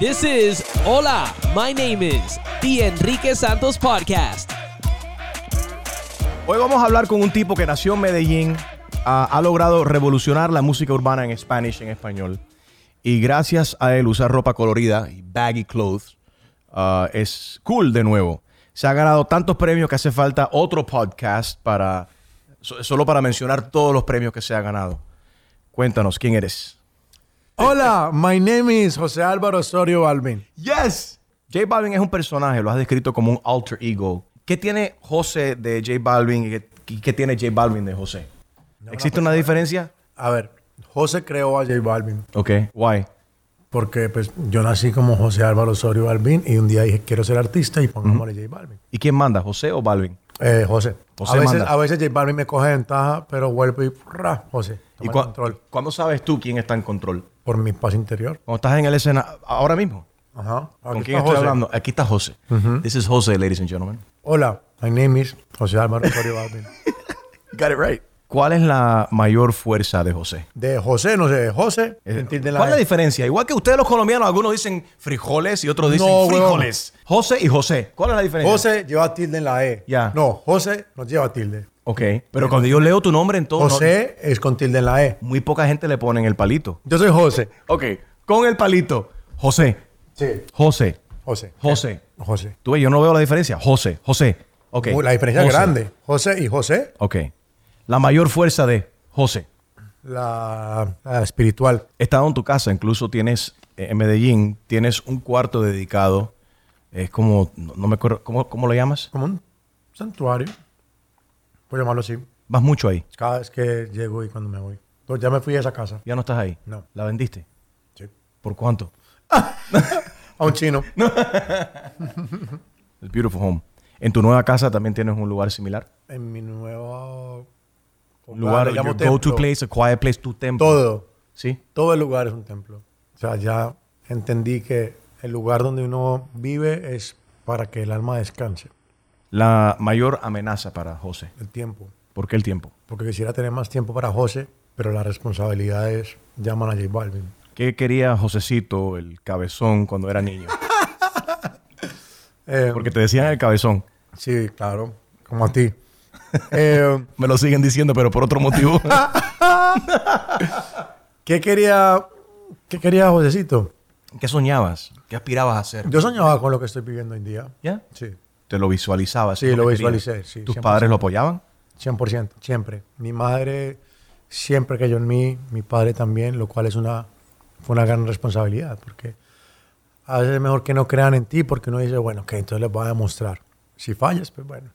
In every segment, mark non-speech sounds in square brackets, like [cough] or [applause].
This is Hola, my name is The Enrique Santos Podcast. Hoy vamos a hablar con un tipo que nació en Medellín, ha logrado revolucionar la música urbana en Spanish, en español. Y gracias a él usar ropa colorida y baggy clothes ah, es cool de nuevo. Se ha ganado tantos premios que hace falta otro podcast para so- solo para mencionar todos los premios que se ha ganado. Cuéntanos, ¿quién eres? Hola, my name is José Álvaro Osorio Balvin. Yes. J Balvin es un personaje, lo has descrito como un alter ego. ¿Qué tiene José de J Balvin y qué, y qué tiene J Balvin de José? ¿Existe una diferencia? A ver, José creó a J Balvin Ok. Why? porque pues yo nací como José Álvaro Osorio Balvin y un día dije quiero ser artista y pongámosle J Balvin. ¿Y quién manda, José o Balvin? Eh, José. José a, veces, manda. a veces J Balvin me coge ventaja, pero vuelvo y ra, José. ¿Y Toma cua- el control cuándo sabes tú quién está en control? Por mi paz interior. Cuando estás en el escena, ahora mismo. Ajá. ¿Con Aquí quién está estoy José. hablando? Aquí está José. This is José, ladies and gentlemen. Hola, my name is José Álvaro Osorio. [laughs] Got it right. ¿Cuál es la mayor fuerza de José? De José, no sé, de José, Eh, en ¿Cuál es la diferencia? Igual que ustedes los colombianos, algunos dicen frijoles y otros dicen No, frijoles. José y José. ¿Cuál es la diferencia? José lleva tilde en la E. Ya. No, José no lleva tilde. Ok. Pero cuando yo leo tu nombre en todo, no- José es con tilde en la E. muy poca gente le ponen el palito. Yo soy José. Ok. Con el palito. José. Sí. José. José. José. José. Tú ves, yo no veo la diferencia. José. José. Ok. La diferencia José. es grande. José y José, Ok. La mayor fuerza de José. la, la espiritual. He estado en tu casa, incluso tienes eh, en Medellín, tienes un cuarto dedicado. Es como, no, no me acuerdo, ¿cómo, ¿cómo lo llamas? Como un santuario. Puedo llamarlo así. Vas mucho ahí. Cada vez que llego y cuando me voy. Entonces, ya me fui a esa casa. Ya no estás ahí. No. ¿La vendiste? Sí. ¿Por cuánto? [laughs] A un chino. [laughs] El Beautiful Home. ¿En tu nueva casa también tienes un lugar similar? En mi nuevo Un lugar, llamo your templo. place, a quiet place, tu templo. Todo. ¿Sí? Todo el lugar es un templo. O sea, ya entendí que el lugar donde uno vive es para que el alma descanse. La mayor amenaza para José. El tiempo. ¿Por qué el tiempo? Porque quisiera tener más tiempo para José, pero las responsabilidades llaman a J Balvin. ¿Qué quería Josecito, el cabezón, cuando era niño? [laughs] Eh, Porque te decían el cabezón. Sí, claro, como a ti. Eh, Me lo siguen diciendo, pero por otro motivo. [laughs] ¿Qué quería, qué quería Josecito? ¿Qué soñabas? ¿Qué aspirabas a hacer? Yo soñaba con lo que estoy viviendo hoy en día. ¿Ya? Sí, Te lo visualizabas. Sí, lo visualicé, sí, ¿Tus 100%. padres lo apoyaban? 100%, siempre. Mi madre siempre creyó en mí, mi padre también, lo cual es una, fue una gran responsabilidad, porque a veces es mejor que no crean en ti, porque uno dice, bueno, que entonces les voy a demostrar. Si fallas, pues bueno.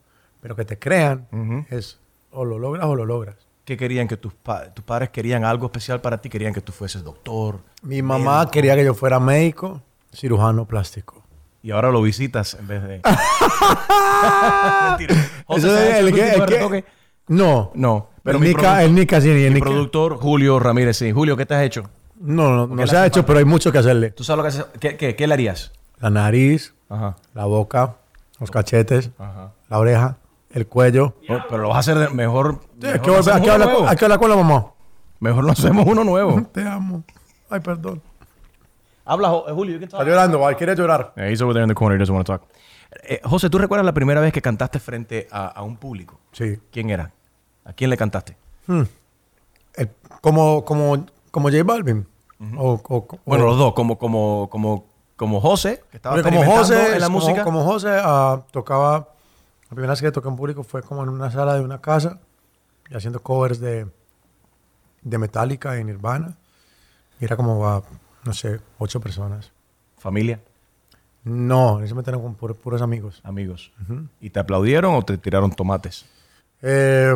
Pero que te crean es o lo logras o lo logras. ¿Qué querían que tus, pa- tus padres querían algo especial para ti? Querían que tú fueses doctor. Mi mamá quería que yo fuera médico, cirujano plástico. Y ahora lo visitas en vez de... [laughs] Mentira. Eso ¿se ha es el que- de el que-? No, No. Pero el Nica, el Nica sí, el Mi Nica. productor Julio Ramírez, sí. Julio, ¿qué te has hecho? No, no, no se ha hecho, pero hay mucho que hacerle. ¿Tú sabes lo que haces? ¿Qué, qué, qué le harías? La nariz, Ajá. la boca, los cachetes, Ajá. la oreja, el cuello. No, pero lo vas a hacer de- mejor. Sí, hay, mejor que volver- hacemos hay que uno hablar, nuevo. con- hay que hablar con la mamá. Mejor no hacemos uno nuevo. [laughs] Te amo. Ay, perdón. Habla, Jo- eh, Julio. you can talk. Está llorando, ¿vale? quiere llorar. Yeah, he's over there in the corner. He doesn't want to talk. Eh, José, ¿tú recuerdas la primera vez que cantaste frente a, a un público? Sí. ¿Quién era? ¿A quién le cantaste? El- como, como, como J Balvin. o, o- o- Bueno, los dos, como, como, como, como José, que estaba Porque como experimentando José, en la como- música. Como, José ah, tocaba, la primera vez que toqué en público fue como en una sala de una casa y haciendo covers de, de Metallica y Nirvana. Y era como, ah, no sé, ocho personas. Familia, No, en ese momento eran con pur- puros amigos. amigos. ¿Y te aplaudieron o te tiraron tomates? Eh,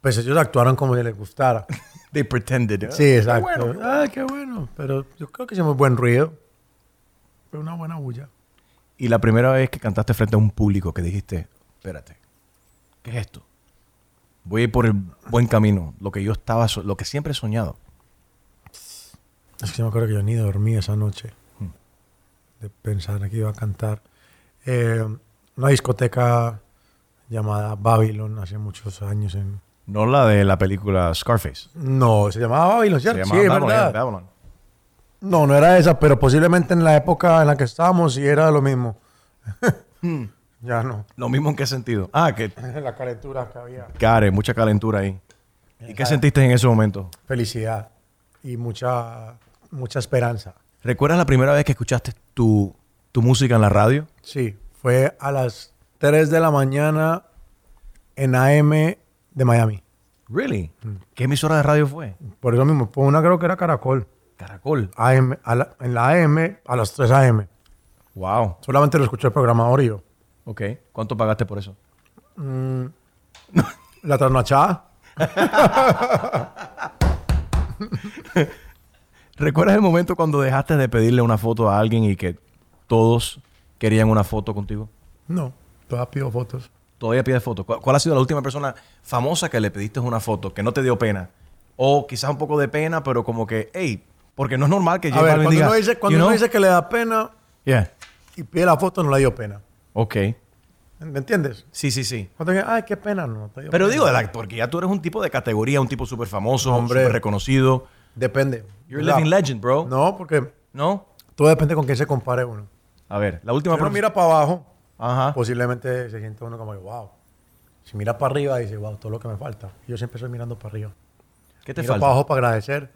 pues ellos actuaron como si les gustara. [laughs] They pretended. Sí, exacto. Ay, qué bueno. Pero yo creo que hicimos buen ruido. Fue una buena bulla. Y la primera vez que cantaste frente a un público que dijiste, espérate, ¿qué es esto? Voy a ir por el buen camino, lo que yo estaba, so- lo que siempre he soñado. Es que yo me acuerdo que yo ni dormí esa noche de pensar que iba a cantar. Eh, una discoteca llamada Babylon hace muchos años. En... No la de la película Scarface. No, se llamaba Babylon, Se ¿cierto? llamaba sí, Babylon, verdad. Babylon. No, no era esa, pero posiblemente en la época en la que estábamos sí era lo mismo. Hmm. Ya no. ¿Lo mismo en qué sentido? Ah, que [laughs] la calentura que había. care, mucha calentura ahí. ¿Y qué sentiste en ese momento? Felicidad y mucha, mucha esperanza. ¿Recuerdas la primera vez que escuchaste tu, tu música en la radio? Sí, fue a las 3 de la mañana en AM de Miami. Really? ¿Qué emisora de radio fue? Por eso mismo, fue una creo que era Caracol. Caracol. AM, a la- en la AM a las 3 AM. Wow. Solamente lo escuché el programador y yo. Ok. ¿Cuánto pagaste por eso? La trasnochada. [laughs] ¿Recuerdas el momento cuando dejaste de pedirle una foto a alguien y que todos querían una foto contigo? No, todavía pido fotos. Todavía pides fotos. ¿Cuál, cuál ha sido la última persona famosa que le pediste una foto que no te dio pena? O quizás un poco de pena, pero como que, hey, porque no es normal que A J ver, Balvin cuando, diga, uno dice, cuando you uno dice que le da pena Yeah. y pide la foto, no le dio pena. Ok. ¿Me entiendes? Sí, sí, sí. Cuando dice, ay, qué pena, no Pero pena. digo, de la- porque ya tú eres un tipo de categoría, un tipo súper famoso, Hombre. súper reconocido. Depende. You're a ¿verdad? living legend, bro. No, porque ¿No? todo depende con quién se compare uno. A ver, la última... Si uno mira para abajo, Ajá. posiblemente se siente uno como, wow. Si mira para arriba, dice, wow, todo lo que me falta. Yo siempre estoy mirando para arriba. ¿Qué te miro falta? para abajo para agradecer,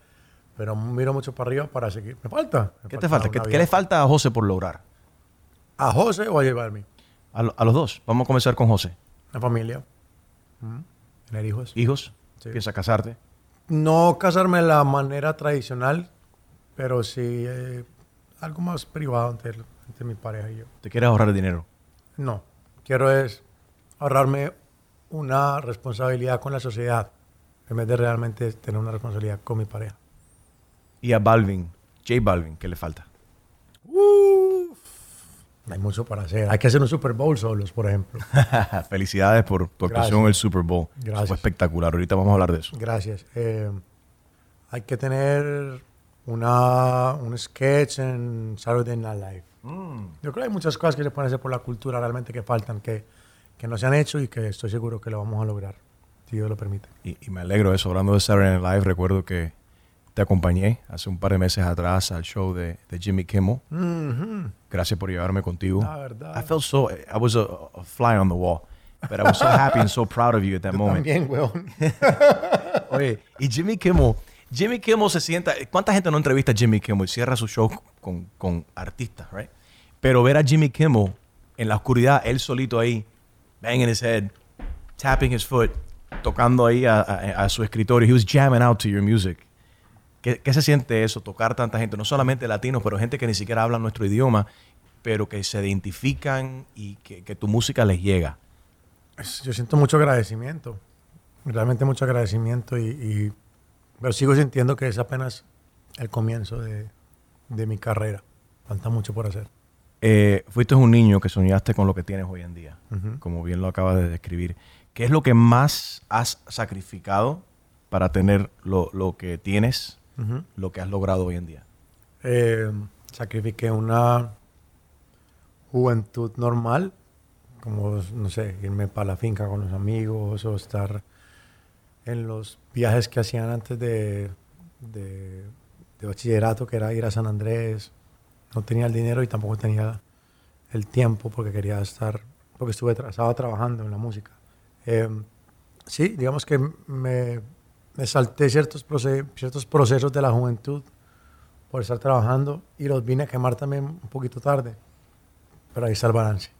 pero miro mucho para arriba para seguir. Me falta. Me ¿Qué te falta? ¿Qué, le falta a José por lograr? ¿A José o a J Balvin? A, lo- a los dos. Vamos a comenzar con José. La familia. Mm. Tener hijos. Hijos. Sí. Piensa casarte. No casarme de la manera tradicional, pero sí eh, algo más privado entre, entre mi pareja y yo. Te quieres ahorrar dinero. No, quiero es ahorrarme una responsabilidad con la sociedad en vez de realmente tener una responsabilidad con mi pareja. Y a Balvin, J Balvin, ¿qué le falta? Hay mucho para hacer. Hay que hacer un Super Bowl solos, por ejemplo. [laughs] Felicidades por tu actuación en el Super Bowl. Gracias. Fue espectacular. Ahorita vamos a hablar de eso. Gracias. Eh, hay que tener una, un sketch en Saturday Night Live. Yo creo que hay muchas cosas que se pueden hacer por la cultura realmente que faltan, que, que no se han hecho y que estoy seguro que lo vamos a lograr, si Dios lo permite. Y, y me alegro de eso. Hablando de Saturday Night Live, recuerdo que te acompañé hace un par de meses atrás al show de, de Jimmy Kimmel. Ujú. Gracias por llevarme contigo. La verdad. I felt so, I was a, a fly on the wall. But I was so happy and so proud of you at that moment. También, weón. [laughs] Oye, y Jimmy Kimmel, Jimmy Kimmel se sienta, ¿cuánta gente no entrevista a Jimmy Kimmel y cierra su show con, con artistas, right? Pero ver a Jimmy Kimmel en la oscuridad, él solito ahí, banging his head, tapping his foot, tocando ahí a, a- a su escritorio, he was jamming out to your music. ¿Qué, qué se siente eso, tocar tanta gente? No solamente latinos, pero gente que ni siquiera habla nuestro idioma, pero que se identifican y que, que tu música les llega. Yo siento mucho agradecimiento, realmente mucho agradecimiento, y, y- pero sigo sintiendo que es apenas el comienzo de, de mi carrera. Falta mucho por hacer. Eh, fuiste un niño que soñaste con lo que tienes hoy en día, como bien lo acabas de describir. ¿Qué es lo que más has sacrificado para tener lo, lo que tienes, Lo que has logrado hoy en día? Eh, sacrifiqué una juventud normal, como, no sé, irme para la finca con los amigos o estar en los viajes que hacían antes de, de, de bachillerato, que era ir a San Andrés. No tenía el dinero y tampoco tenía el tiempo porque quería estar, porque estuve estaba trabajando en la música. Eh, sí, digamos que me, me salté ciertos, proce- ciertos procesos de la juventud por estar trabajando y los vine a quemar también un poquito tarde. Pero ahí está el balance.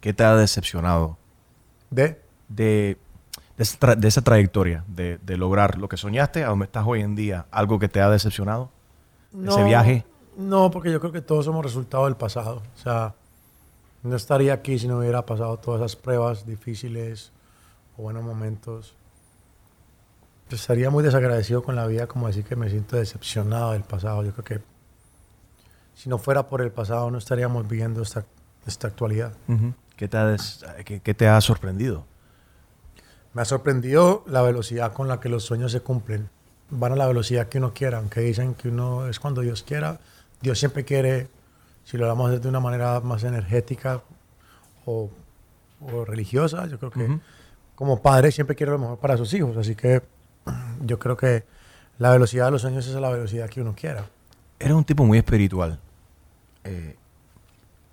¿Qué te ha decepcionado De, de, de, esa, tra- de esa trayectoria, de, de lograr lo que soñaste a donde estás hoy en día? ¿Algo que te ha decepcionado? ¿Ese viaje? No, porque yo creo que todos somos resultado del pasado. O sea, no estaría aquí si no hubiera pasado todas esas pruebas difíciles o buenos momentos. Pues estaría muy desagradecido con la vida como decir que me siento decepcionado del pasado. Yo creo que si no fuera por el pasado no estaríamos viviendo esta, esta actualidad. ¿Qué, te ha des- qué- qué te ha sorprendido? Me ha sorprendido la velocidad con la que los sueños se cumplen. Van a la velocidad que uno quiera, aunque dicen que uno es cuando Dios quiera. Dios siempre quiere, si lo hablamos de una manera más energética o, o religiosa, yo creo que como padre siempre quiere lo mejor para sus hijos. Así que yo creo que la velocidad de los sueños es la velocidad que uno quiera. eres un tipo muy espiritual. Eh,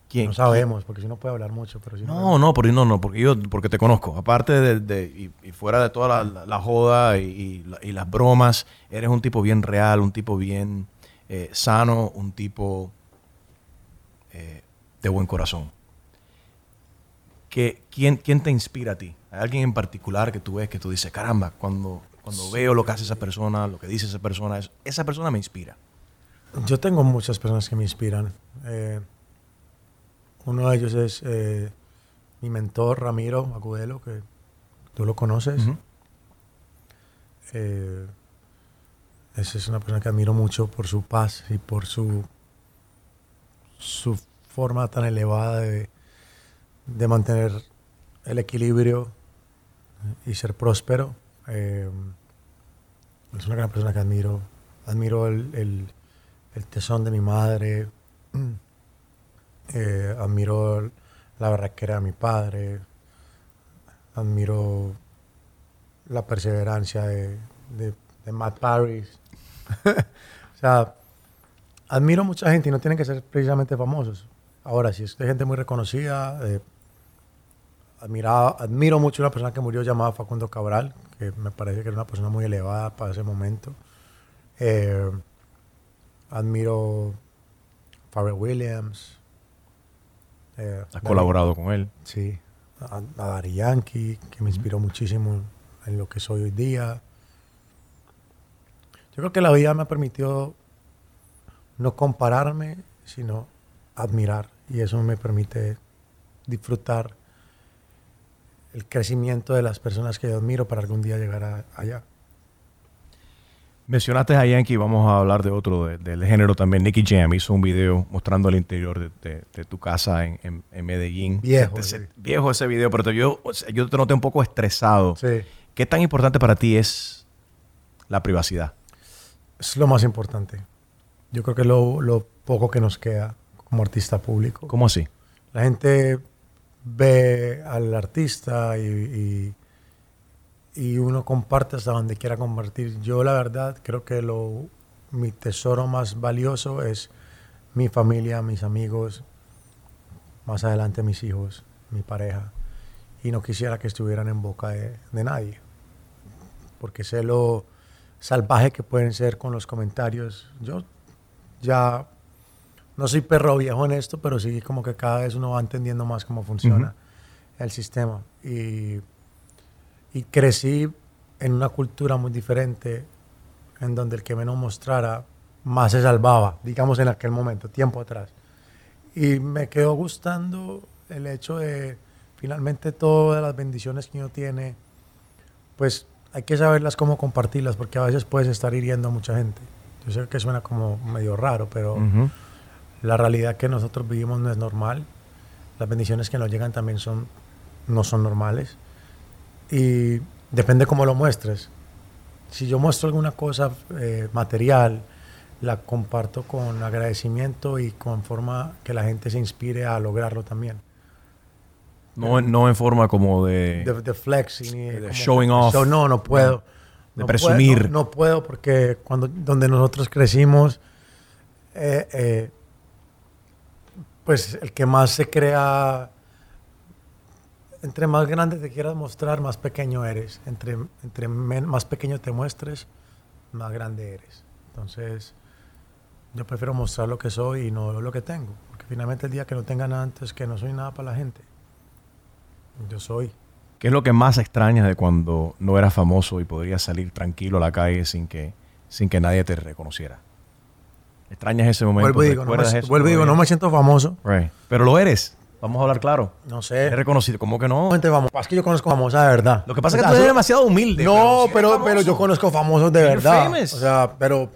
¿quién- No sabemos, porque si no puede hablar mucho, pero si No, no, porque, no, no, porque yo porque te conozco. Aparte de, de- y, y fuera de toda la, la- la joda y, y la- y las bromas, eres un tipo bien real, un tipo bien eh, sano, un tipo eh, de buen corazón. ¿Qué, quién, ¿Quién te inspira a ti? ¿Hay alguien en particular que tú ves que tú dices, caramba, cuando, cuando veo lo que hace esa persona, lo que dice esa persona, es- esa persona me inspira? Yo tengo muchas personas que me inspiran. Eh, uno de ellos es eh, mi mentor, Ramiro Agudelo, que tú lo conoces. Eh, esa es una persona que admiro mucho por su paz y por su, su forma tan elevada de, de mantener el equilibrio y ser próspero. Eh, es una gran persona que admiro. Admiro el, el- el tesón de mi madre. [clears throat] Eh, admiro la barraquera de mi padre. Admiro la perseverancia de, de, de Matt Paris. [laughs] o sea, admiro mucha gente y no tienen que ser precisamente famosos. Ahora, si es de gente muy reconocida, eh, admiraba- admiro mucho una persona que murió llamada Facundo Cabral, que me parece que era una persona muy elevada para ese momento. Eh, admiro Pharrell Williams. eh, Has colaborado con él. Sí, a, a Daddy Yankee, que me inspiró muchísimo en lo que soy hoy día. Yo creo que la vida me ha permitido no compararme, sino admirar. Y eso me permite disfrutar el crecimiento de las personas que yo admiro para algún día llegar a- allá. Mencionaste a Yankee, vamos a hablar de otro de- del género también. Nicky Jam hizo un video mostrando el interior de, de- de tu casa en, en- en Medellín. Viejo, sí. viejo ese video, pero te- yo, yo te noté un poco estresado. Sí. ¿Qué tan importante para ti es la privacidad? Es lo más importante. Yo creo que es lo, lo poco que nos queda como artista público. ¿Cómo así? La gente ve al artista y, y, uno comparte hasta donde quiera compartir. Yo la verdad creo que lo, mi tesoro más valioso es mi familia, mis amigos, más adelante mis hijos, mi pareja. Y no quisiera que estuvieran en boca de, de nadie. Porque sé lo salvaje que pueden ser con los comentarios. Yo ya no soy perro viejo en esto, pero sí como que cada vez uno va entendiendo más cómo funciona el sistema. Y, y crecí en una cultura muy diferente, en donde el que menos mostrara, más se salvaba, digamos en aquel momento, tiempo atrás. Y me quedó gustando el hecho de finalmente todas las bendiciones que uno tiene, pues hay que saberlas cómo compartirlas, porque a veces puedes estar hiriendo a mucha gente. Yo sé que suena como medio raro, pero. La realidad que nosotros vivimos no es normal. Las bendiciones que nos llegan también son, no son normales. Y depende cómo lo muestres. Si yo muestro alguna cosa eh, material, la comparto con agradecimiento y con forma que la gente se inspire a lograrlo también. No, en- no en forma como de... De, de flexing y De como showing off. show- no, no puedo. De No presumir. puedo, no, no puedo porque cuando donde nosotros crecimos, eh, eh, pues el que más se crea, entre más grande te quieras mostrar, más pequeño eres. Entre, entre más pequeño te muestres, más grande eres. Entonces, yo prefiero mostrar lo que soy y no lo que tengo. Porque finalmente el día que no tenga nada antes, que no soy nada para la gente. Yo soy. ¿Qué es lo que más extrañas de cuando no eras famoso y podrías salir tranquilo a la calle sin que, sin que nadie te reconociera? ¿Extrañas ese momento? Vuelvo y digo, no me, ¿Recuerdas eso vuelvo digo, no me siento famoso. Right. Pero lo eres. Vamos a hablar claro. No sé. Eres reconocido. ¿Cómo que no? Gente famosa. Es que yo conozco famosa de verdad. Lo que pasa es O que sea, tú eres demasiado humilde. No, sí pero, eres pero, yo conozco famosos de You're verdad. famous. O sea, pero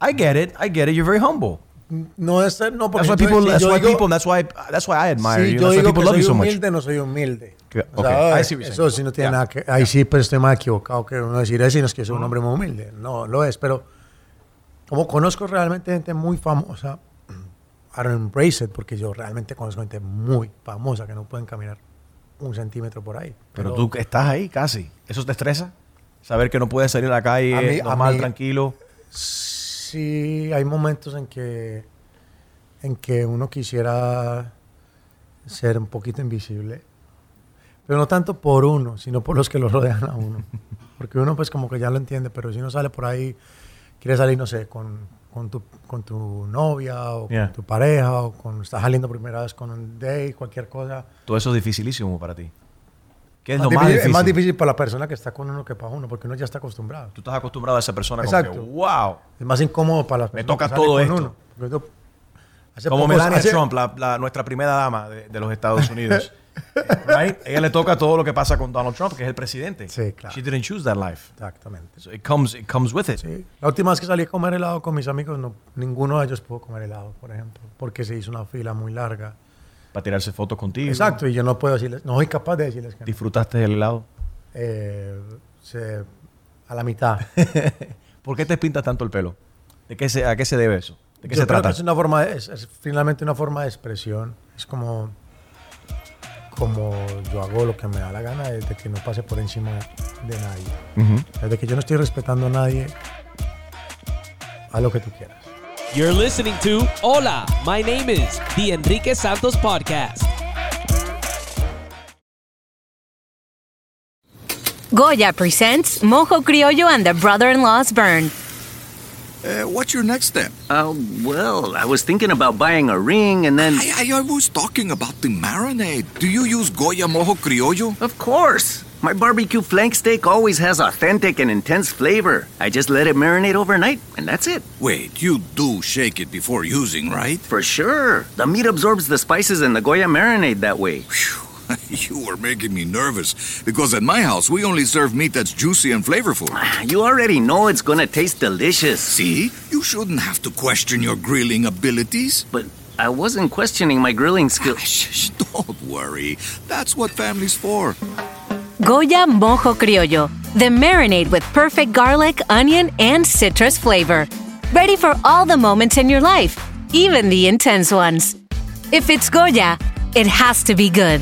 I get it. I get it. You're very humble. no es no porque That's why yo- people. si That's yo why digo- people. That's why. That's why I admire si you. yo That's why digo people que love soy you so much. humilde, no soy humilde. Que- O sea, I see what you're eso sí no tiene Yeah. nada que... Ahí sí, pero estoy más equivocado que uno decir eso, y no es que soy un hombre muy humilde. No, lo es, pero como conozco realmente gente muy famosa, I don't embrace it, porque yo realmente conozco gente muy famosa que no pueden caminar un centímetro por ahí. Pero tú estás ahí casi. ¿Eso te estresa? Saber que no puedes salir a la calle A mí- a normal, mí- tranquilo. sí hay momentos en que, en que uno quisiera ser un poquito invisible. Pero no tanto por uno, sino por los que lo rodean a uno. [laughs] Porque uno pues como que ya lo entiende, pero si uno sale por ahí, quiere salir, no sé, con, con, tu, con tu novia o Yeah. con tu pareja o con, estás saliendo primera vez con un date, cualquier cosa. Todo eso es dificilísimo para ti. ¿Qué es Más lo más difícil- difícil? Es más difícil para la persona que está con uno que para uno, porque uno ya está acostumbrado. Tú estás acostumbrado a esa persona como Exacto. que, wow. Es más incómodo para las Me personas toca que todo con esto. uno. Hace Como Melania hace- Trump, la, la- nuestra primera dama de, de los Estados Unidos. [laughs] Right? Ella le toca todo lo que pasa con Donald Trump, que es el presidente. Sí, claro. She didn't choose that life. Exactamente. So it comes, it comes with it. Sí. La última vez que salí a comer helado con mis amigos, no, ninguno de ellos pudo comer helado, por ejemplo, porque se hizo una fila muy larga. Para tirarse fotos contigo. Exacto, y yo no puedo decirles, no soy capaz de decirles que no. ¿Disfrutaste del helado? Eh, se- a la mitad. [laughs] ¿Por qué te pintas tanto el pelo? ¿De qué se, ¿A qué se debe eso? ¿De qué Yo se creo trata? que es una forma, de- es, es finalmente una forma de expresión. Es como, como yo hago lo que me da la gana desde que no pase por encima de nadie. Ujú. Desde que yo no estoy respetando a nadie, a lo que tú quieras. You're listening to Hola, my name is The Enrique Santos Podcast. Goya presents Mojo Criollo and the Brother-in-Law's Burn. Uh, what's your next step? Uh, well, I was thinking about buying a ring and then. I, I, I was talking about the marinade. Do you use Goya Mojo Criollo? Of course! My barbecue flank steak always has authentic and intense flavor. I just let it marinate overnight, and that's it. Wait, you do shake it before using, right? For sure. The meat absorbs the spices in the Goya marinade that way. Phew, [laughs] you are making me nervous because at my house we only serve meat that's juicy and flavorful. Ah, you already know it's gonna taste delicious. See, you shouldn't have to question your grilling abilities. But I wasn't questioning my grilling ah, skill. Shh, shh, don't worry. That's what family's for. Goya Mojo Criollo, the marinade with perfect garlic, onion, and citrus flavor. Ready for all the moments in your life, even the intense ones. If it's Goya, it has to be good.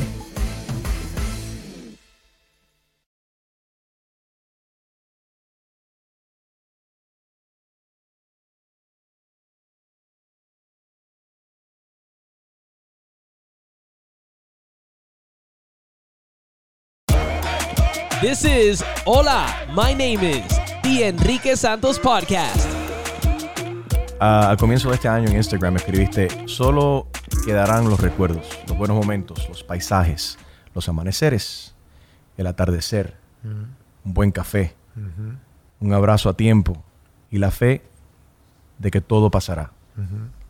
This is Hola, my name is The Enrique Santos Podcast. Ah, al comienzo de este año en Instagram escribiste, solo quedarán los recuerdos, los buenos momentos, los paisajes, los amaneceres, el atardecer, un buen café, un abrazo a tiempo y la fe de que todo pasará.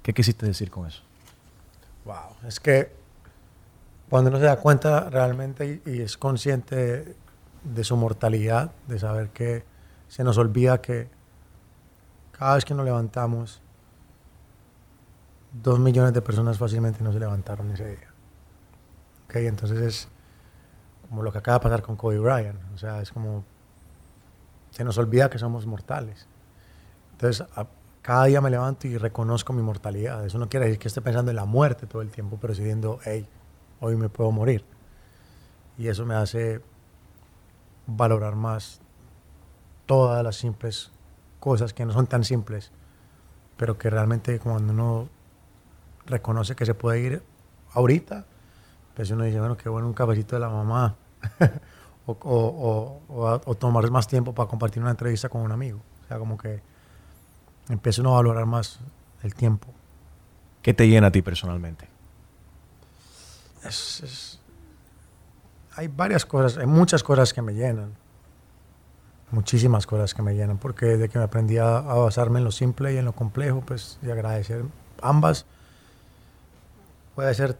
¿Qué quisiste decir con eso? Wow, es que cuando uno se da cuenta realmente y, y es consciente de su mortalidad, de saber que se nos olvida que cada vez que nos levantamos, dos millones de personas fácilmente no se levantaron ese día. Ok, entonces es como lo que acaba de pasar con Kobe Bryant. O sea, es como se nos olvida que somos mortales. Entonces, cada día me levanto y reconozco mi mortalidad. Eso no quiere decir que esté pensando en la muerte todo el tiempo, pero sí diciendo, hey, hoy me puedo morir. Y eso me hace valorar más todas las simples cosas que no son tan simples, pero que realmente cuando uno reconoce que se puede ir ahorita, pues uno dice, bueno, qué bueno un cafecito de la mamá. [laughs] o, o, tomar más tiempo para compartir una entrevista con un amigo. O sea, como que empieza uno a valorar más el tiempo. ¿Qué te llena a ti personalmente? Es- es- hay varias cosas, hay muchas cosas que me llenan. Muchísimas cosas que me llenan, porque desde que me aprendí a, basarme en lo simple y en lo complejo, pues, y agradecer ambas, puede ser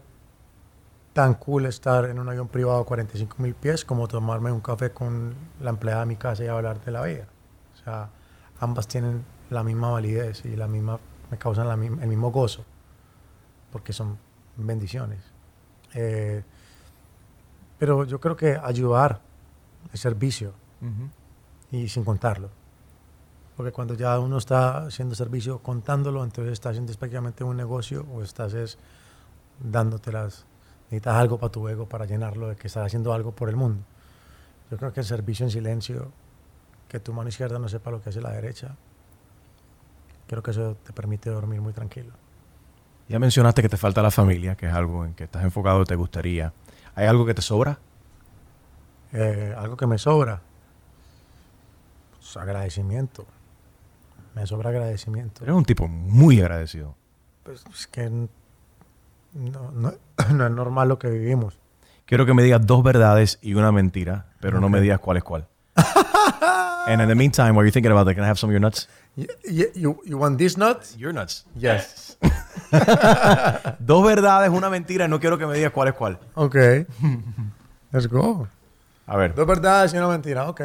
tan cool estar en un avión privado a 45 mil pies como tomarme un café con la empleada de mi casa y hablar de la vida. O sea, ambas tienen la misma validez y la misma, me causan el mismo gozo, porque son bendiciones. Eh, pero yo creo que ayudar es servicio y sin contarlo. Porque cuando ya uno está haciendo servicio contándolo, entonces está haciendo prácticamente un negocio o estás es dándotelas, necesitas algo para tu ego para llenarlo de que estás haciendo algo por el mundo. Yo creo que el servicio en silencio, que tu mano izquierda no sepa lo que hace la derecha, creo que eso te permite dormir muy tranquilo. Ya mencionaste que te falta la familia, que es algo en que estás enfocado y te gustaría. ¿Hay algo que te sobra? Eh, algo que me sobra, pues, agradecimiento. Me sobra agradecimiento. Eres un tipo muy agradecido. Pues es que n- no, no- [coughs] no es normal lo que vivimos. Quiero que me digas dos verdades y una mentira, pero no me digas cuál es cuál. [laughs] And in the meantime, while you're thinking about that, can I have some of your nuts? You, you want these nuts? Your nuts. Yes. [laughs] Dos verdades, una mentira y no quiero que me digas cuál es cuál. Ok. Let's go. A ver, Dos verdades y una mentira. Ok.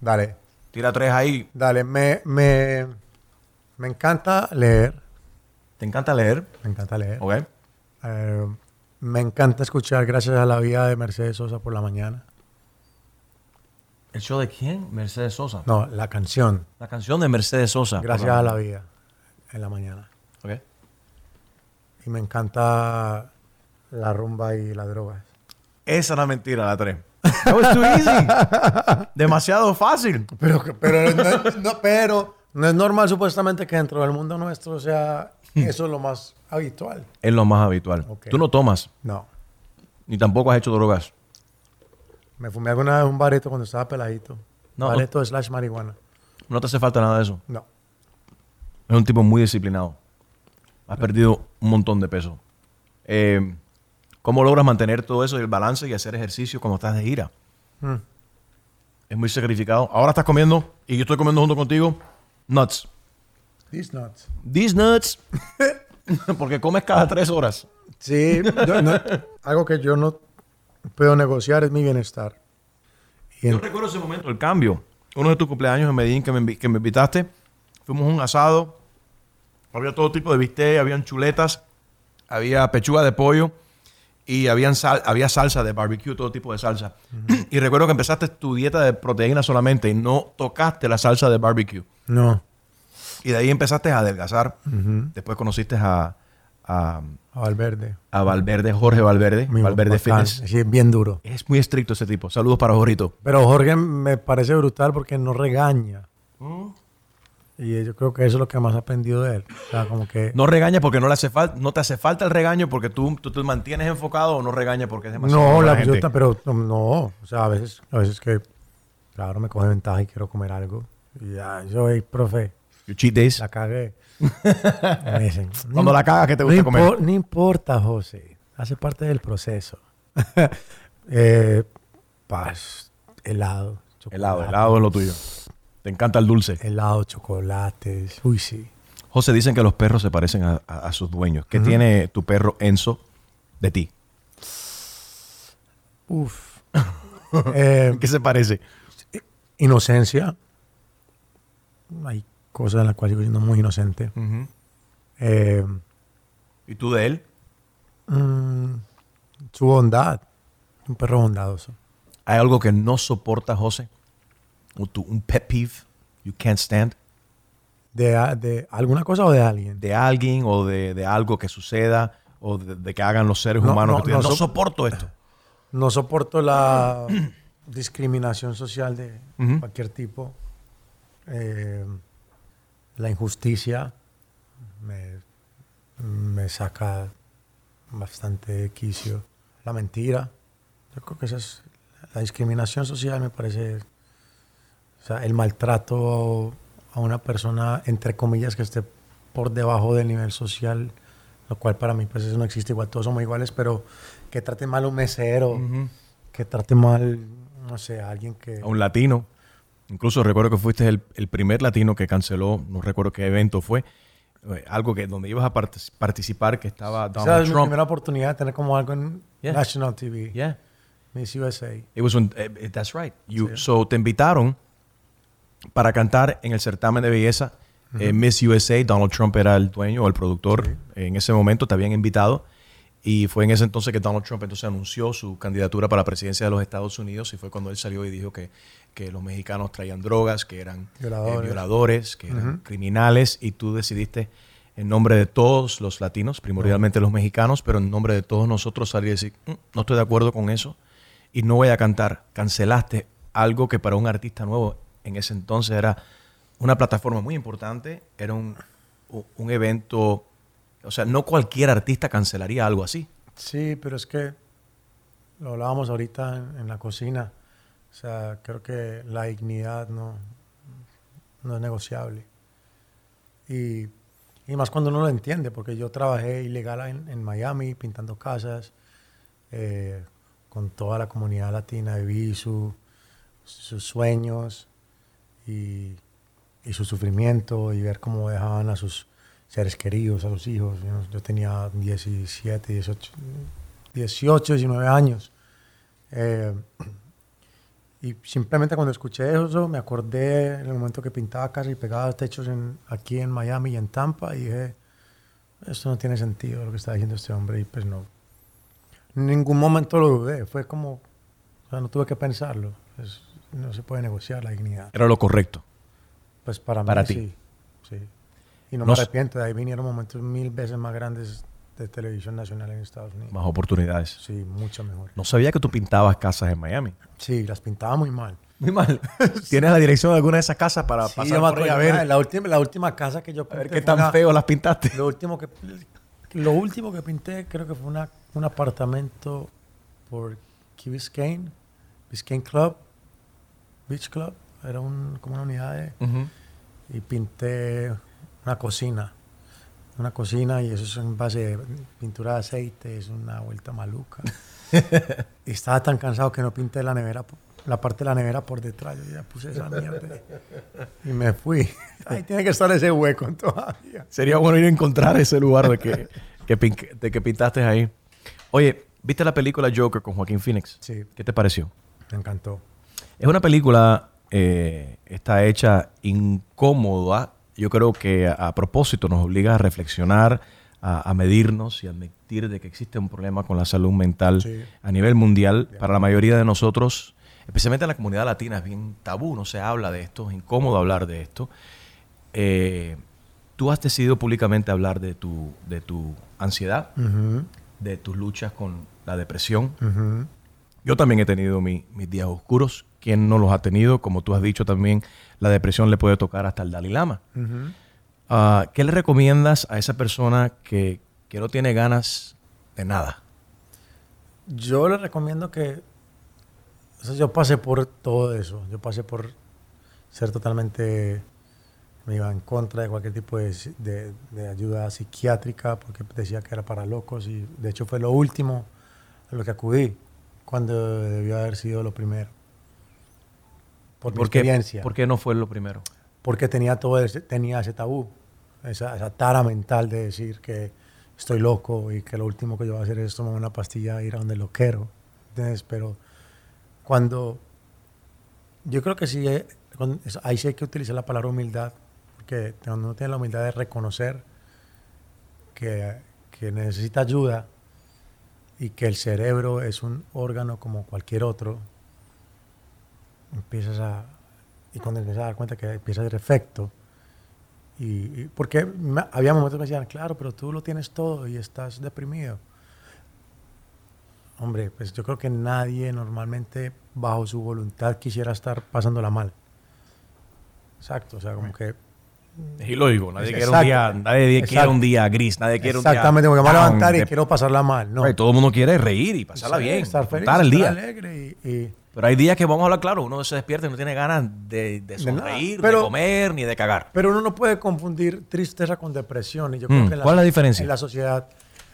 Dale. tira tres ahí. Dale. Me, me, me encanta leer. ¿Te encanta leer? Me encanta leer. ¿Ok? Eh, me encanta escuchar Gracias a la vida de Mercedes Sosa por la mañana. ¿El show de quién? Mercedes Sosa. No, la canción. La canción de Mercedes Sosa. Gracias a la vida en la mañana. Ok. Y me encanta la rumba y las drogas. Esa es la mentira, la tres. [laughs] That was too easy. Demasiado fácil. Pero, pero, no, no- pero no es normal supuestamente que dentro del mundo nuestro sea eso es lo más habitual. Es lo más habitual. Tú no tomas, No. ni tampoco has hecho drogas. Me fumé alguna vez un bareto cuando estaba peladito. No. Bareto slash marihuana. No te hace falta nada de eso. No. Es un tipo muy disciplinado. Has perdido un montón de peso. Eh, ¿Cómo logras mantener todo eso y el balance y hacer ejercicio cuando estás de gira? Mm. Es muy sacrificado. Ahora estás comiendo y yo estoy comiendo junto contigo nuts. These nuts. These nuts. [laughs] [laughs] Porque comes cada tres horas. Sí, yo no- algo que yo no puedo negociar es mi bienestar. Y en- Yo recuerdo ese momento, el cambio. Uno de tus cumpleaños en Medellín que me, invi- que me invitaste. Fuimos a un asado. Había todo tipo de bistec, habían chuletas, había pechuga de pollo y habían sal- había salsa de barbecue, todo tipo de salsa. [clears throat] Y recuerdo que empezaste tu dieta de proteína solamente y no tocaste la salsa de barbecue. no, Y de ahí empezaste a adelgazar. Después conociste a, a, a Valverde. a Valverde, Jorge Valverde, Valverde bacán. Fitness. Sí, es bien duro. Es muy estricto ese tipo. Saludos para Jorito. Pero Jorge me parece brutal porque no regaña. Y yo creo que eso es lo que más he aprendido de él. O sea, como que... No regaña porque no le hace falta, no te hace falta el regaño porque tú, tú te mantienes enfocado o no regaña porque es demasiado. No, la gente. yo ta- pero no, no, o sea, a veces, a veces que, claro, me coge ventaja y quiero comer algo. Y ya, yo, hey, profe, Your cheat days. la cagué. [laughs] Me dicen, Cuando "No- la cagas, ¿qué te no gusta comer? impor- No importa, José, hace parte del proceso. [laughs] eh, paz, helado. Helado, helado es lo tuyo. Te encanta el dulce. Helado, chocolates, uy, sí. José, dicen que los perros se parecen a, a- a sus dueños. ¿Qué tiene tu perro Enzo de ti? Uf. [laughs] Eh, ¿En qué se parece? inocencia. Hay cosas en las cuales sigo siendo muy inocente. Eh, ¿Y tú de él? mm, su bondad. Un perro bondadoso. ¿Hay algo que no soporta José? ¿Un, tu- un pet peeve you can't stand? De, de alguna cosa o de alguien. De alguien o de, de algo que suceda o de, de que hagan los seres No, humanos. no, que no no so- soporto esto. No soporto la [clears throat] discriminación social de Ujú. cualquier tipo. Eh, la injusticia me, me saca bastante de quicio. La mentira. Yo creo que esa es la discriminación social me parece o sea, el maltrato a una persona entre comillas que esté por debajo del nivel social lo cual para mí pues eso no existe igual todos somos iguales pero que trate mal a un mesero que trate mal no sé a alguien que a un latino. Incluso recuerdo que fuiste el, el primer latino que canceló, no recuerdo qué evento fue, eh, algo que donde ibas a partic- participar que estaba esa Donald es mi Trump. primera oportunidad de tener como algo en Yeah. National TV Yeah. Miss USA It was when- eh, eh, that's right. You, So te invitaron para cantar en el certamen de belleza eh, Miss USA. Donald Trump era el dueño o el productor. En ese momento te habían invitado. Y fue en ese entonces que Donald Trump entonces anunció su candidatura para la presidencia de los Estados Unidos. Y fue cuando él salió y dijo que, que los mexicanos traían drogas, que eran eh, Violadores. que eran criminales. Y tú decidiste, en nombre de todos los latinos, primordialmente los mexicanos, pero en nombre de todos nosotros, salir y decir, "Mm, no estoy de acuerdo con eso y no voy a cantar. Cancelaste algo que para un artista nuevo en ese entonces era una plataforma muy importante, era un, un evento, o sea, no cualquier artista cancelaría algo así. Sí, pero es que lo hablábamos ahorita en, la cocina. O sea, creo que la dignidad no, no es negociable. Y, y más cuando uno lo entiende, porque yo trabajé ilegal en, Miami pintando casas eh, con toda la comunidad latina de Visu, sus sueños y, y su sufrimiento y ver cómo dejaban a sus seres queridos, a sus hijos. Yo, yo tenía 17, 18, 18 19 años. Eh, [clears throat] y simplemente cuando escuché eso, me acordé en el momento que pintaba casas y pegaba techos en, aquí en Miami y en Tampa y dije, esto no tiene sentido lo que está diciendo este hombre y pues no. En ningún momento lo dudé, fue como, o sea, no tuve que pensarlo. Es- no se puede negociar la dignidad. Era lo correcto. Pues para mí Para ti. sí, sí. Y no, No me arrepiento, de ahí vinieron momentos mil veces más grandes de televisión nacional en Estados Unidos. Más oportunidades. Sí, mucho mejor. No sabía que tú pintabas casas en Miami. Sí, las pintaba muy mal. Muy mal. [laughs] ¿Tienes la dirección de alguna de esas casas para Sí, pasar por ahí a ver, La última, la última casa que yo a pinté ver qué tan una- feo las pintaste? Lo último que lo último que pinté creo que fue una, un apartamento por Key Biscayne, Biscayne Club, Beach Club, era un, como una unidad de, y pinté una cocina, una cocina y eso es en base de pintura de aceite, es una vuelta maluca. [laughs] y estaba tan cansado que no pinté la nevera, la parte de la nevera por detrás, yo ya puse esa mierda y me fui. [laughs] Ahí tiene que estar ese hueco todavía. Sería bueno ir a encontrar ese lugar de que, que pin- de que pintaste ahí. Oye, ¿viste la película Joker con Joaquín Phoenix? Sí. ¿Qué te pareció? Me encantó. Es una película, eh, está hecha incómoda. Yo creo que a, a propósito nos obliga a reflexionar, a, a medirnos y admitir de que existe un problema con la salud mental Sí. a nivel mundial. Para la mayoría de nosotros, especialmente en la comunidad latina, es bien tabú, no se habla de esto, es incómodo hablar de esto. Eh, tú has decidido públicamente hablar de tu, de tu ansiedad, de tus luchas con la depresión. Yo también he tenido mi- mis días oscuros. ¿Quién no los ha tenido? Como tú has dicho también, la depresión le puede tocar hasta el Dalai Lama. Ah, ¿Qué le recomiendas a esa persona que, que no tiene ganas de nada? Yo le recomiendo que. o sea, yo pasé por todo eso. Yo pasé por ser totalmente. Me iba en contra de cualquier tipo de, de- de ayuda psiquiátrica porque decía que era para locos y de hecho fue lo último a lo que acudí cuando debió haber sido lo primero. Por, mi ¿Por qué, experiencia. ¿Por qué no fue lo primero? porque tenía todo ese, tenía ese tabú, esa, esa tara mental de decir que estoy loco y que lo último que yo voy a hacer es tomar una pastilla e ir a donde lo quiero. ¿entiendes? Pero cuando yo creo que sí, eh, cuando- ahí sí hay que utilizar la palabra humildad, porque cuando uno tiene la humildad de reconocer que, que necesita ayuda y que el cerebro es un órgano como cualquier otro, empiezas a... Y cuando empiezas a dar cuenta que empieza a hacer efecto, y, y- porque me- había momentos que me decían, claro, pero tú lo tienes todo y estás deprimido. Hombre, pues yo creo que nadie normalmente bajo su voluntad quisiera estar pasándola mal. Exacto, o sea, como que... Es ilógico. Nadie quiere un día, nadie quiere un día gris, nadie quiere un día. Exactamente, porque me voy a levantar y de- quiero pasarla mal. No. Ay, Todo el mundo quiere reír y pasarla Sí, bien, estar feliz, disfrutar el estar día. alegre y- y Pero hay días que vamos a hablar claro, uno se despierta y no tiene ganas de, de sonreír, Pero- de comer, ni de cagar. Pero uno no puede confundir tristeza con depresión. Y yo Mm, creo que ¿cuál es la diferencia? En la sociedad,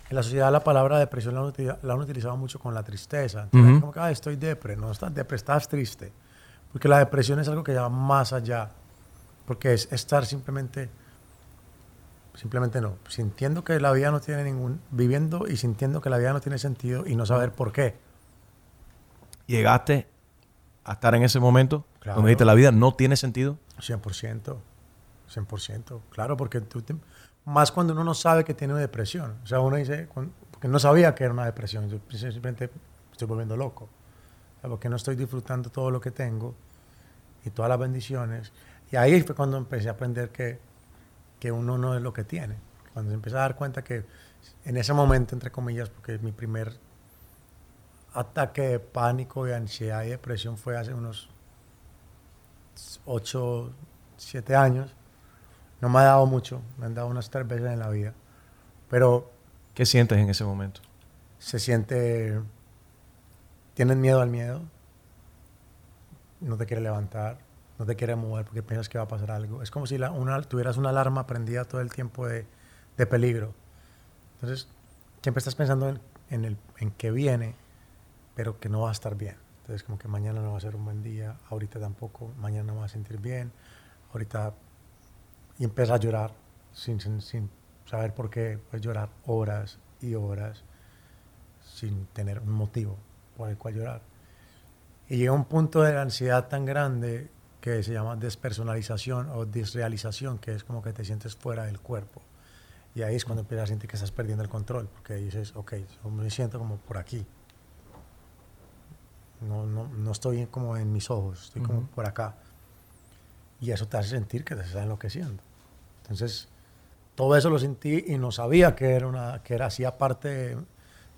en la sociedad la palabra depresión la han, utiliza- la han utilizado mucho con la tristeza. Entonces, Ujú. como que "Ah, estoy depre, no estás depre, estás triste. Porque la depresión es algo que va más allá. Porque es estar simplemente, simplemente no, sintiendo que la vida no tiene ningún, viviendo y sintiendo que la vida no tiene sentido y no saber por qué. Llegaste a estar en ese momento Claro. donde dijiste la vida no tiene sentido. 100%, 100%, claro, porque tú te- más cuando uno no sabe que tiene una depresión. O sea, uno dice, cuan- porque no sabía que era una depresión, yo simplemente estoy volviendo loco. O sea, porque no estoy disfrutando todo lo que tengo y todas las bendiciones. Y ahí fue cuando empecé a aprender que, que uno no es lo que tiene. Cuando se empieza a dar cuenta que en ese momento, entre comillas, porque mi primer ataque de pánico, de ansiedad y depresión fue hace unos 8, 7 años. No me ha dado mucho, me han dado unas tres veces en la vida. Pero ¿Qué sientes en ese momento? se siente. Tienes miedo al miedo. No te quiere levantar, no te quiere mover porque piensas que va a pasar algo. Es como si la- una, tuvieras una alarma prendida todo el tiempo de, de peligro. Entonces, siempre estás pensando en, en, el, en que viene, pero que no va a estar bien. Entonces, como que mañana no va a ser un buen día, ahorita tampoco, mañana no va a sentir bien, ahorita. Y empiezas a llorar sin, sin, sin saber por qué. Puedes llorar horas y horas sin tener un motivo por el cual llorar. Y llega un punto de la ansiedad tan grande que se llama despersonalización o disrealización, que es como que te sientes fuera del cuerpo. Y ahí es cuando empiezas a sentir que estás perdiendo el control, porque dices, ok, yo me siento como por aquí. No, no, no estoy como en mis ojos, estoy como por acá. Y eso te hace sentir que te estás enloqueciendo. Entonces, todo eso lo sentí y no sabía que era, una, que era hacía parte de,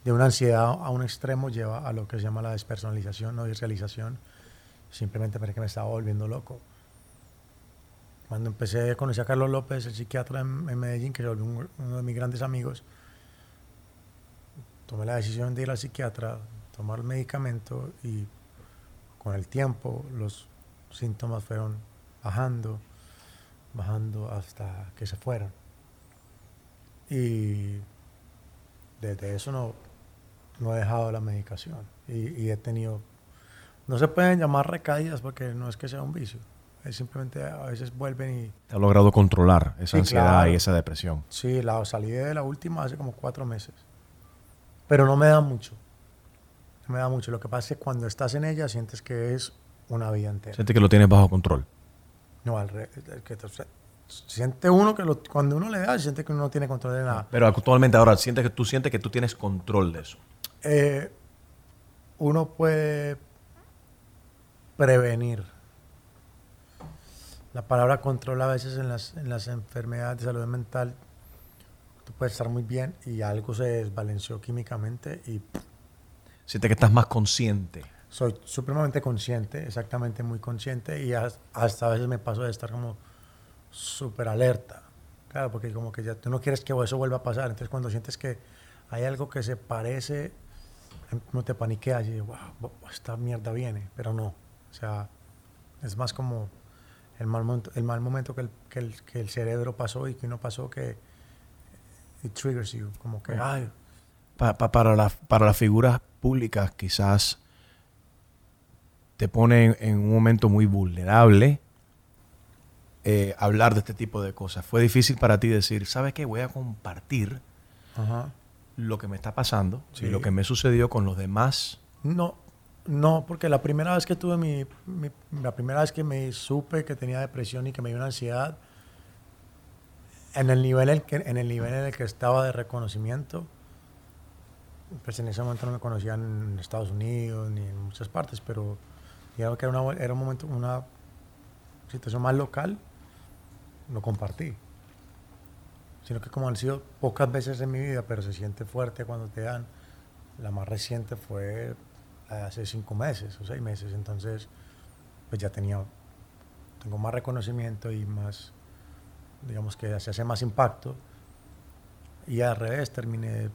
de una ansiedad a un extremo, lleva a lo que se llama la despersonalización o disrealización. Simplemente porque me estaba volviendo loco. Cuando empecé, conocí a Carlos López, el psiquiatra en, en Medellín, que se volvió un- uno de mis grandes amigos. Tomé la decisión de ir al psiquiatra, tomar el medicamento y con el tiempo los síntomas fueron bajando, bajando hasta que se fueron. Y desde eso no, no he dejado la medicación y, y he tenido, no se pueden llamar recaídas porque no es que sea un vicio, es simplemente a veces vuelven y Te ha logrado controlar esa Sí, ansiedad claro. y esa depresión. sí, la salí de la última hace como cuatro meses, pero no me da mucho, me da mucho, lo que pasa es que cuando estás en ella sientes que es una vida entera. Sientes que lo tienes bajo control. No, al revés, siente uno que lo- cuando uno le da, siente que uno no tiene control de nada. Pero actualmente ahora sientes que tú sientes que tú tienes control de eso. Eh, uno puede prevenir. La palabra control a veces en las, en las enfermedades de salud mental, tú puedes estar muy bien y algo se desbalanceó químicamente y Sientes que estás más consciente. soy supremamente consciente, exactamente muy consciente y has- hasta a veces me paso de estar como súper alerta. Claro, porque como que ya tú no quieres que eso vuelva a pasar. Entonces cuando sientes que hay algo que se parece, em, no te paniqueas y wow, esta mierda viene, pero no. O sea, es más como el mal momento, el mal momento que, el, que, el, que el cerebro pasó y que uno pasó que it triggers you, como que, ay, Pa- pa- para, la- para las figuras públicas quizás te pone en, un momento muy vulnerable eh, hablar de este tipo de cosas. Fue difícil para ti decir, ¿sabes qué? Voy a compartir ajá. lo que me está pasando Sí. y lo que me sucedió con los demás. No, no, porque la primera vez que tuve mi, mi- la primera vez que me supe que tenía depresión y que me dio una ansiedad, en el nivel en, que, en el nivel en el que estaba de reconocimiento, pues en ese momento no me conocían en Estados Unidos ni en muchas partes, pero digamos que era, una, era un momento, una situación más local, lo compartí. Sino que como han sido pocas veces en mi vida, pero se siente fuerte cuando te dan, la más reciente fue hace cinco meses o seis meses, entonces pues ya tenía, tengo más reconocimiento y más, digamos que se hace más impacto. Y al revés, terminé,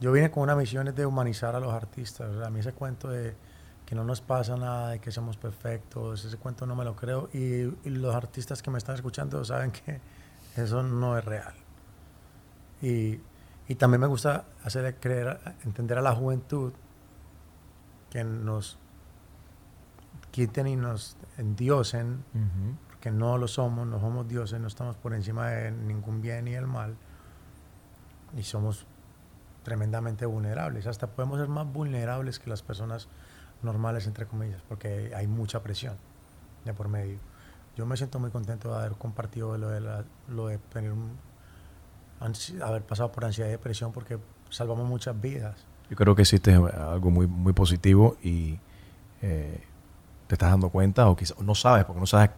yo vine con una misión de humanizar a los artistas, o sea, a mí ese cuento de que no nos pasa nada, de que somos perfectos, ese cuento no me lo creo y, y los artistas que me están escuchando saben que [laughs] eso no es real. Y, y también me gusta hacer creer, entender a la juventud que nos quiten y nos endiosen, porque no lo somos, no somos dioses, no estamos por encima de ningún bien ni el mal, y somos tremendamente vulnerables. Hasta podemos ser más vulnerables que las personas normales, entre comillas, porque hay mucha presión de por medio. Yo me siento muy contento de haber compartido lo de, lo de tener haber pasado por ansiedad y depresión porque salvamos muchas vidas. Yo creo que hiciste algo muy, muy positivo y eh, te estás dando cuenta o quizás no sabes porque no sabes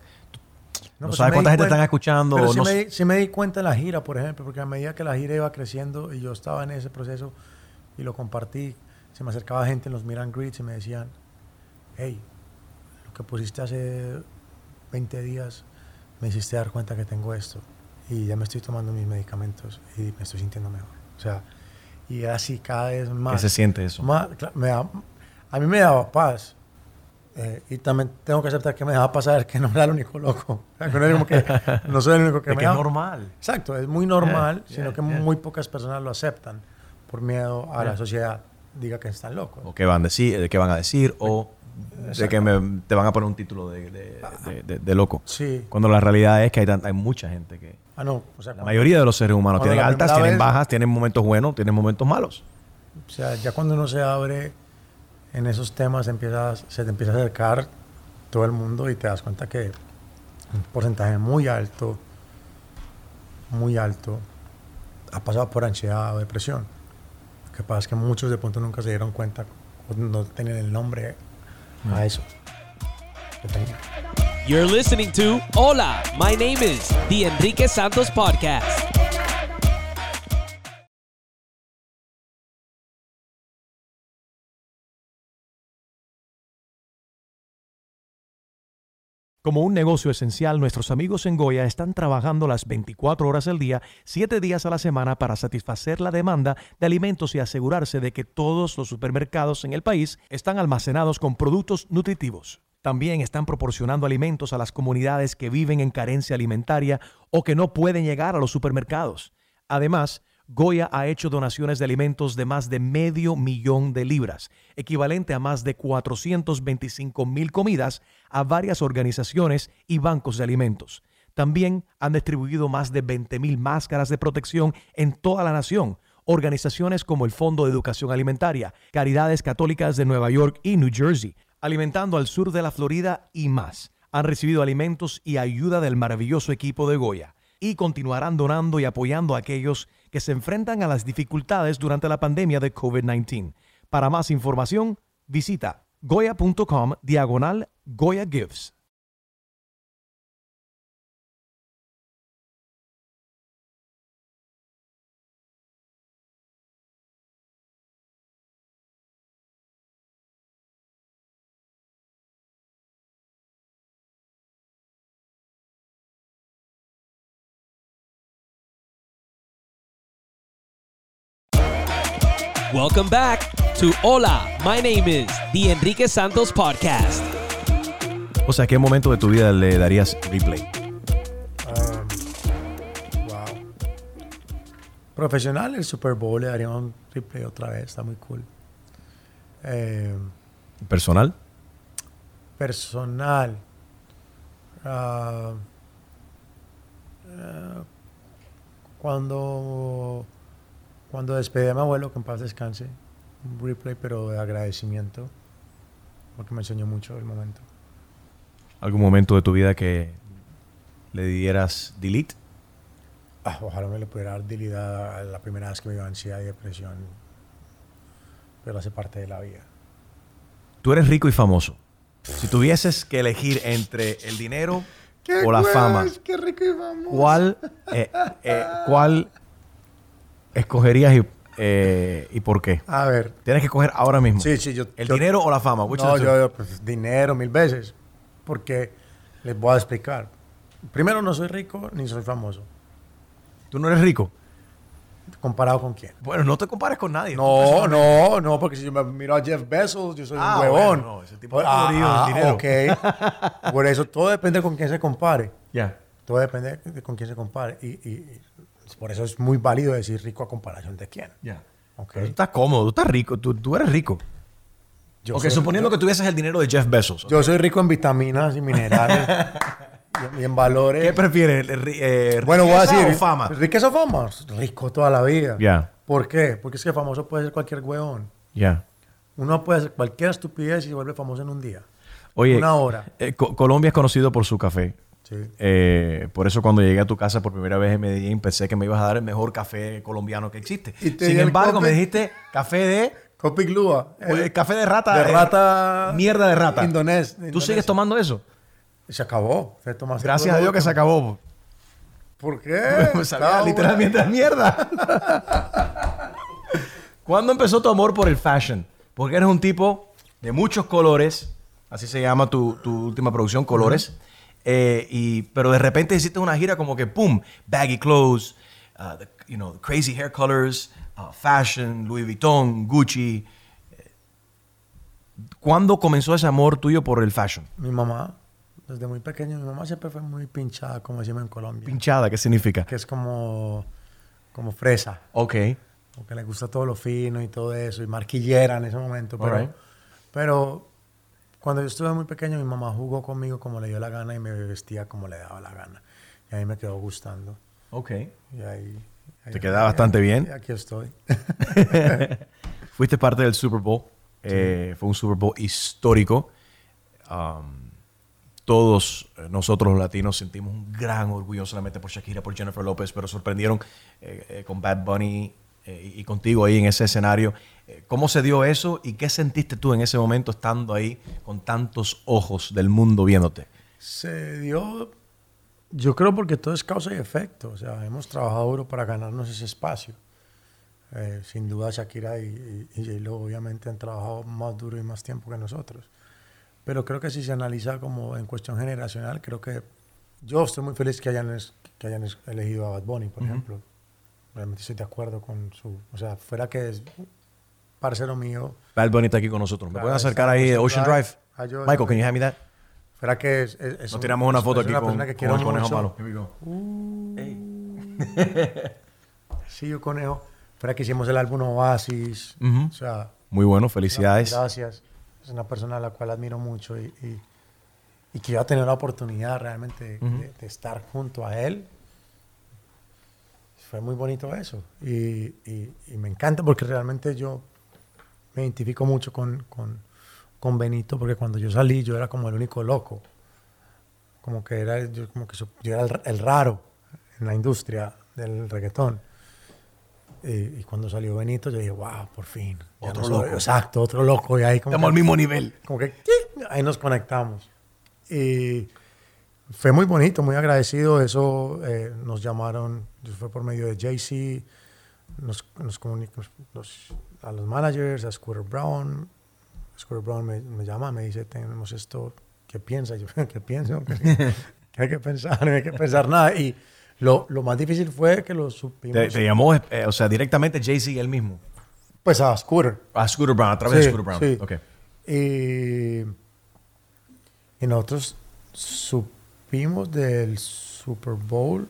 no, pues sí sabes me cuánta gente cuenta- están escuchando. Pero sí, no me, sí me di cuenta en la gira, por ejemplo, porque a medida que la gira iba creciendo y yo estaba en ese proceso y lo compartí, se me acercaba gente en los and greets y me decían, hey, lo que pusiste hace 20 días me hiciste dar cuenta que tengo esto y ya me estoy tomando mis medicamentos y me estoy sintiendo mejor. O sea, y así cada vez más. ¿Qué se siente eso? más- me da- a mí me daba paz. Eh, y también tengo que aceptar que me daba paz saber que no era el único loco. O sea, que no, era como que no soy el único que Es me que es normal. Exacto, es muy normal, Yeah, sino yeah, que yeah. muy pocas personas lo aceptan por miedo a la sociedad diga que están locos. O qué van a decir, de qué van a decir, o de que me- te van a poner un título de, de- de- de- de loco. Sí. Cuando la realidad es que hay, tan- hay mucha gente que... Ah, no. O sea, La mayoría de los seres humanos tienen altas, tienen vez- bajas, tienen momentos buenos, tienen momentos malos. O sea, ya cuando uno se abre en esos temas, empiezas, se te empieza a acercar todo el mundo y te das cuenta que un porcentaje muy alto, muy alto, ha pasado por ansiedad o depresión. Lo que pasa es que muchos de pronto nunca se dieron cuenta, o no tenían el nombre a eso. que tenían. You're listening to Hola, my name is The Enrique Santos Podcast. Como un negocio esencial, nuestros amigos en Goya están trabajando las 24 horas al día, 7 días a la semana para satisfacer la demanda de alimentos y asegurarse de que todos los supermercados en el país están almacenados con productos nutritivos. También están proporcionando alimentos a las comunidades que viven en carencia alimentaria o que no pueden llegar a los supermercados. Además, Goya ha hecho donaciones de alimentos de más de medio millón de libras, equivalente a más de 425 mil comidas a varias organizaciones y bancos de alimentos. También han distribuido más de 20 mil máscaras de protección en toda la nación. Organizaciones como el Fondo de Educación Alimentaria, Caridades Católicas de Nueva York y New Jersey, alimentando al sur de la Florida y más, han recibido alimentos y ayuda del maravilloso equipo de Goya y continuarán donando y apoyando a aquellos que se enfrentan a las dificultades durante la pandemia de COVID-19. Para más información, visita goya.com diagonal Goya Gives. Welcome back to Hola, my name is The Enrique Santos Podcast. O sea, ¿qué momento de tu vida le darías replay? Um, wow. Profesional, el Super Bowl le daría un replay otra vez, está muy cool. Eh, ¿Personal? personal. eh, cuando, cuando despedí a mi abuelo, que en paz descanse, un replay, pero de agradecimiento, porque me enseñó mucho el momento. ¿Algún momento de tu vida que le dieras delete? Ah, ojalá me le pudiera dar debilidad a la primera vez que me dio ansiedad y depresión, pero hace parte de la vida. Tú eres rico y famoso. Si tuvieses que elegir entre el dinero [laughs] o la fama, ¡Qué rico y famoso! ¿cuál, eh, eh, ¿cuál escogerías y, eh, y por qué? A ver, Tienes que escoger ahora mismo. sí, sí, yo... ¿El yo- dinero o la fama? Which No, yo, yo, pues, dinero mil veces, porque les voy a explicar. Primero, no soy rico ni soy famoso. ¿Tú no eres rico? ¿Comparado con quién? Bueno, no te compares con nadie. No, no, no, porque si yo me miro a Jeff Bezos, yo soy Ah, un huevón. bueno, no, ese tipo de Ah, dinero. ok. Por eso todo depende con quién se compare. Ya. Todo depende de con quién se compare. Y, y- y por eso es muy válido decir rico a comparación de quién. Ya. Ok. Pero tú estás cómodo, tú estás rico, tú, tú eres rico. Yo ok, soy- suponiendo yo- que tuvieses el dinero de Jeff Bezos. Yo soy rico en vitaminas y minerales y, en valores. ¿Qué prefieres? ri- eh, Bueno, voy a decir. o fama? ¿Riqueza o fama? Rico toda la vida. Ya. ¿Por qué? Porque es que famoso puede ser cualquier huevón. Ya. Uno puede hacer cualquier estupidez y se vuelve famoso en un día. Oye, Una hora. eh, Co- Colombia es conocido por su café. Sí. Eh, por eso cuando llegué a tu casa por primera vez en Medellín pensé que me ibas a dar el mejor café colombiano que existe. Sin embargo, me coffee. dijiste café de... Copic Lua. eh, café de rata. de eh, rata. mierda de rata. Indonés. ¿Tú sigues tomando eso? Se acabó. Se toma- se Gracias a Dios que se acabó. ¿Por qué? [laughs] Sabía literalmente a mierda. [laughs] ¿Cuándo empezó tu amor por el fashion? Porque eres un tipo de muchos colores, así se llama tu, tu última producción, Colores. Eh, y, pero de repente hiciste una gira como que, ¡pum! Baggy clothes, uh, the, you know, crazy hair colors, uh, fashion, Louis Vuitton, Gucci. Eh, ¿Cuándo comenzó ese amor tuyo por el fashion? Mi mamá, desde muy pequeño, mi mamá siempre fue muy pinchada, como decimos en Colombia. Pinchada, ¿qué significa? Que es como, como fresa. Ok. Porque le gusta todo lo fino y todo eso, y marquillera en ese momento. Pero, Alright. pero cuando yo estuve muy pequeño, mi mamá jugó conmigo como le dio la gana y me vestía como le daba la gana. Y a mí me quedó gustando. Ok. Y ahí... Te queda bastante bien. Aquí estoy. [laughs] Fuiste parte del Super Bowl. Eh, fue un Super Bowl histórico. Um, todos eh, nosotros los latinos sentimos un gran orgullo solamente por Shakira, por Jennifer López, pero sorprendieron eh, eh, con Bad Bunny eh, y contigo ahí en ese escenario. Eh, ¿Cómo se dio eso y qué sentiste tú en ese momento estando ahí con tantos ojos del mundo viéndote? Se dio, yo creo porque todo es causa y efecto. O sea, hemos trabajado duro para ganarnos ese espacio. Eh, sin duda Shakira y, y, y J-Lo obviamente han trabajado más duro y más tiempo que nosotros. Pero creo que si se analiza como en cuestión generacional, creo que yo estoy muy feliz que hayan, es- que hayan elegido a Bad Bunny, por ejemplo. Realmente estoy de acuerdo con su... O sea, fuera que es parcero mío, Bad Bunny está aquí con nosotros. ¿Me pueden acercar ahí Ocean Drive. Drive? Michael, can you hand me that? Fuera que es... es- es Nos un- tiramos una foto es aquí una con, persona que con quiero el conejo mucho. malo. Here we go. [laughs] Sí, yo conejo. Fuera que hicimos el álbum Oasis. O sea, Muy bueno, felicidades. Gracias. Es una persona a la cual admiro mucho y, y, y que iba a tener la oportunidad realmente de, de estar junto a él. Fue muy bonito eso. Y, y- y me encanta porque realmente yo me identifico mucho con, con, con Benito porque cuando yo salí yo era como el único loco. Como que era, yo, como que yo era el, el raro en la industria del reggaetón. Y, y cuando salió Benito, yo dije, wow, por fin. Otro no soy- loco. Exacto, otro loco. Y ahí como Estamos que- al mismo nivel. como que ahí nos conectamos. Y fue muy bonito, muy agradecido. Eso eh, nos llamaron, fue por medio de JC, nos, nos comunicamos a los managers, a Scooter Brown. Scooter Brown me, me llama, me dice, tenemos esto, ¿qué piensa? Yo, [laughs] ¿qué pienso? [laughs] [laughs] ¿Qué, hay que pensar? No hay que pensar nada. Y lo, lo más difícil fue que lo supimos. Te, te llamó, eh, o sea, directamente Jay-Z él mismo. Pues a Scooter. A Scooter Brown, a través de Scooter Brown. sí. Ok. Y, y nosotros supimos del Super Bowl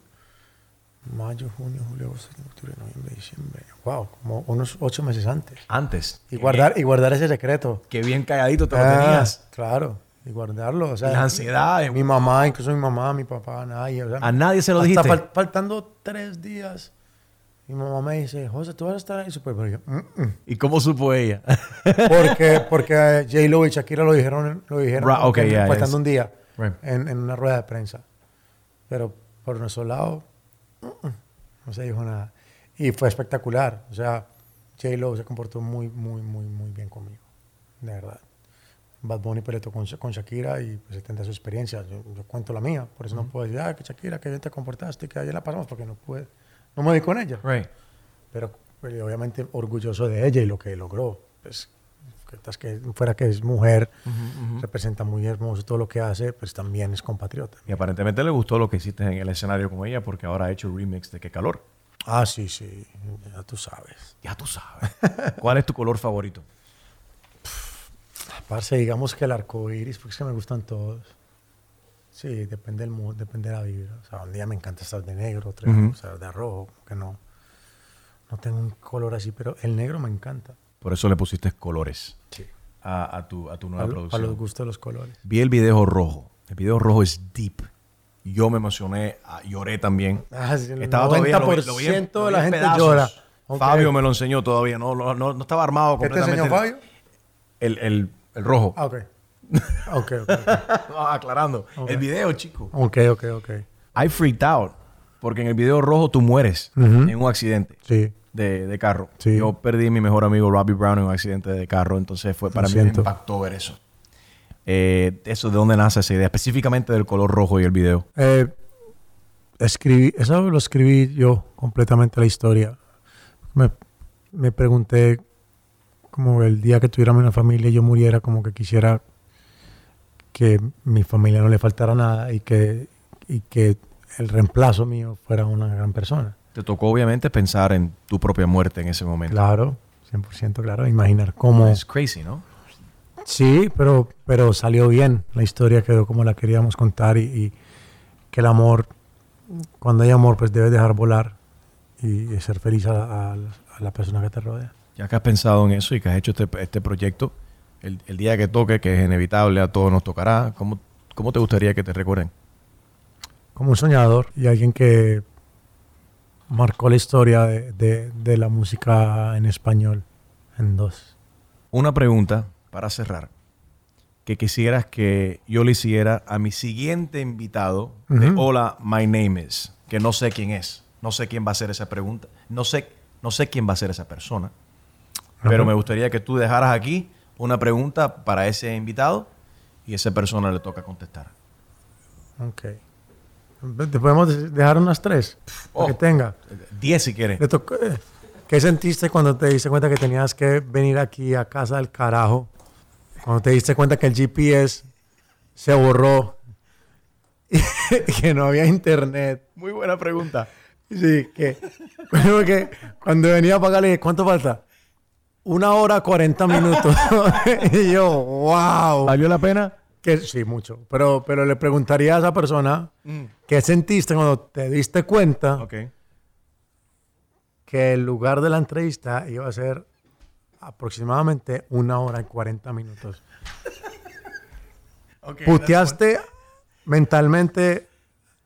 mayo, junio, julio, agosto, octubre, noviembre, diciembre. Wow, como unos ocho meses antes. Antes. Y guardar, y guardar ese secreto. Qué bien calladito te lo Ah, tenías. Claro, y guardarlo. O sea, La ansiedad. Mi mamá, incluso mi mamá, mi papá, nadie. o sea, A nadie se lo dijiste. fal- faltando tres días, mi mamá me dice, José, tú vas a estar ahí. Super Bowl?" Y yo, "Mm, mm". ¿Y cómo supo ella? [laughs] Porque, porque J-Lo y Shakira lo dijeron, lo dijeron Ra- como ok, que ya, faltando un día Right. en, en una rueda de prensa. Pero por nuestro lado, no se dijo nada. Y fue espectacular. O sea, J-Lo se comportó muy, muy, muy, muy bien conmigo. De verdad. Bad Bunny peleó con, con Shakira y pues él tendrá su experiencia. Yo, yo cuento la mía. Por eso no puedo decir, ah, que Shakira, que bien te comportaste, que ayer la pasamos, porque no pude. No me vi con ella. Right. Pero pues, obviamente orgulloso de ella y lo que logró. Pues, que, fuera que es mujer, representa muy hermoso todo lo que hace, pues también es compatriota. Y aparentemente le gustó lo que hiciste en el escenario con ella porque ahora ha hecho el remix de Qué Calor. Ah, sí, sí, ya tú sabes. Ya tú sabes. ¿Cuál es tu color favorito? Parce, digamos que el arco iris, porque es que me gustan todos. Sí, depende del mood, depende de la vibra. O sea, un día me encanta estar de negro, otro día estar de rojo, que no. No tengo un color así, pero el negro me encanta. Por eso le pusiste colores Sí. a, a tu, a tu nueva producción. los gustos de los colores. Vi el video rojo. El video rojo es deep. Yo me emocioné, ah, lloré también. Ah, sí, el Estaba todavía, lo vi- 90% lo vi en- de lo vi la en gente pedazos. llora. Fabio me lo enseñó todavía, no, no, no, no estaba armado ¿Qué te completamente. enseñó Fabio? El, el, el rojo. Ah, ok. [laughs] Ok, ok. Ah, aclarando. El video, chico. Ok, ok, ok. I freaked out. Porque en el video rojo tú mueres en un accidente Sí. De, de carro. Sí. Yo perdí a mi mejor amigo Robbie Brown en un accidente de carro. Entonces fue para mí me impactó ver eso. Eh, eso, ¿de dónde nace esa idea? Específicamente del color rojo y el video. Eh, escribí, eso lo escribí yo completamente la historia. Me, me pregunté como el día que tuviéramos una familia y yo muriera, como que quisiera que mi familia no le faltara nada y que, y que el reemplazo mío fuera una gran persona. Te tocó obviamente pensar en tu propia muerte en ese momento. Claro, 100% claro. Imaginar cómo... Es crazy, ¿no? Sí, pero, pero salió bien. La historia quedó como la queríamos contar y, y que el amor, cuando hay amor, pues debes dejar volar y, y ser feliz a, a- a la persona que te rodea. Ya que has pensado en eso y que has hecho este, este proyecto, el, el día que toque, que es inevitable, a todos nos tocará, ¿cómo, cómo te gustaría que te recuerden? Como un soñador y alguien que marcó la historia de, de- de la música en español en dos. Una pregunta para cerrar, que quisieras que yo le hiciera a mi siguiente invitado de. Hola, my name is, que no sé quién es, no sé quién va a hacer esa pregunta, no sé, no sé quién va a ser esa persona, pero me gustaría que tú dejaras aquí una pregunta para ese invitado y esa persona le toca contestar. Ok. ¿Te podemos de- dejar unas tres? Oh. Que tenga. Diez si quieres. Le eh, ¿Qué sentiste cuando te diste cuenta que tenías que venir aquí a casa del carajo? Cuando te diste cuenta que el GPS se borró [laughs] y que no había internet. Muy buena pregunta. Sí, que, bueno, que cuando venía a pagarle, ¿cuánto falta? Una hora cuarenta minutos. [laughs] y yo, wow. ¿Valió la pena? Que, sí, mucho. Pero, pero le preguntaría a esa persona, ¿qué sentiste cuando te diste cuenta que el lugar de la entrevista iba a ser aproximadamente una hora y 40 minutos? [laughs] ¿Puteaste mentalmente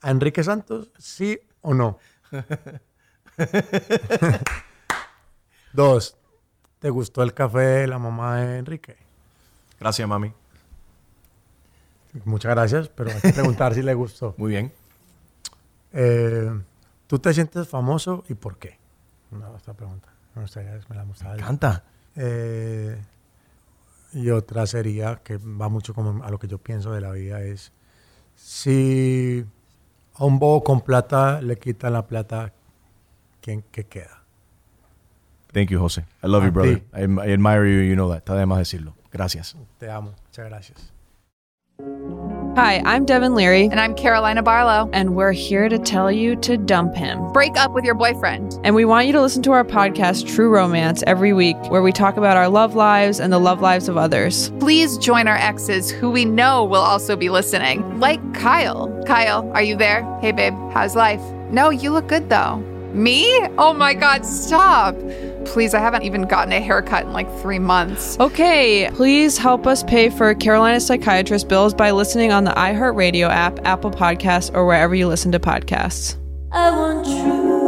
a Enrique Santos? ¿Sí o no? [laughs] Dos, ¿te gustó el café de la mamá de Enrique? Gracias, mami. Muchas gracias, pero hay que preguntar si le gustó. Muy bien. Eh, ¿Tú te sientes famoso y por qué? No, esta pregunta. Me gustaría me la mostrara. Canta. Eh, y otra sería, que va mucho como a lo que yo pienso de la vida, es si a un bobo con plata le quitan la plata, ¿quién qué queda? Thank you, José. I love A you, brother. I, I admire you, you know that. Está de más decirlo. Gracias. Te amo. Muchas gracias. Hi, I'm Devin Leary, And I'm Carolina Barlow. and we're here to tell you to dump him. Break up with your boyfriend. And we want you to listen to our podcast, True Romance, every week, where we talk about our love lives and the love lives of others. Please join our exes who we know will also be listening, like Kyle. Kyle, are you there? Hey, babe, how's life? No, you look good though. Me? Oh my God, stop. Please, I haven't even gotten a haircut in like three months. Okay, please help us pay for Carolina Psychiatrist bills by listening on the iHeartRadio app, Apple Podcasts, or wherever you listen to podcasts. I want true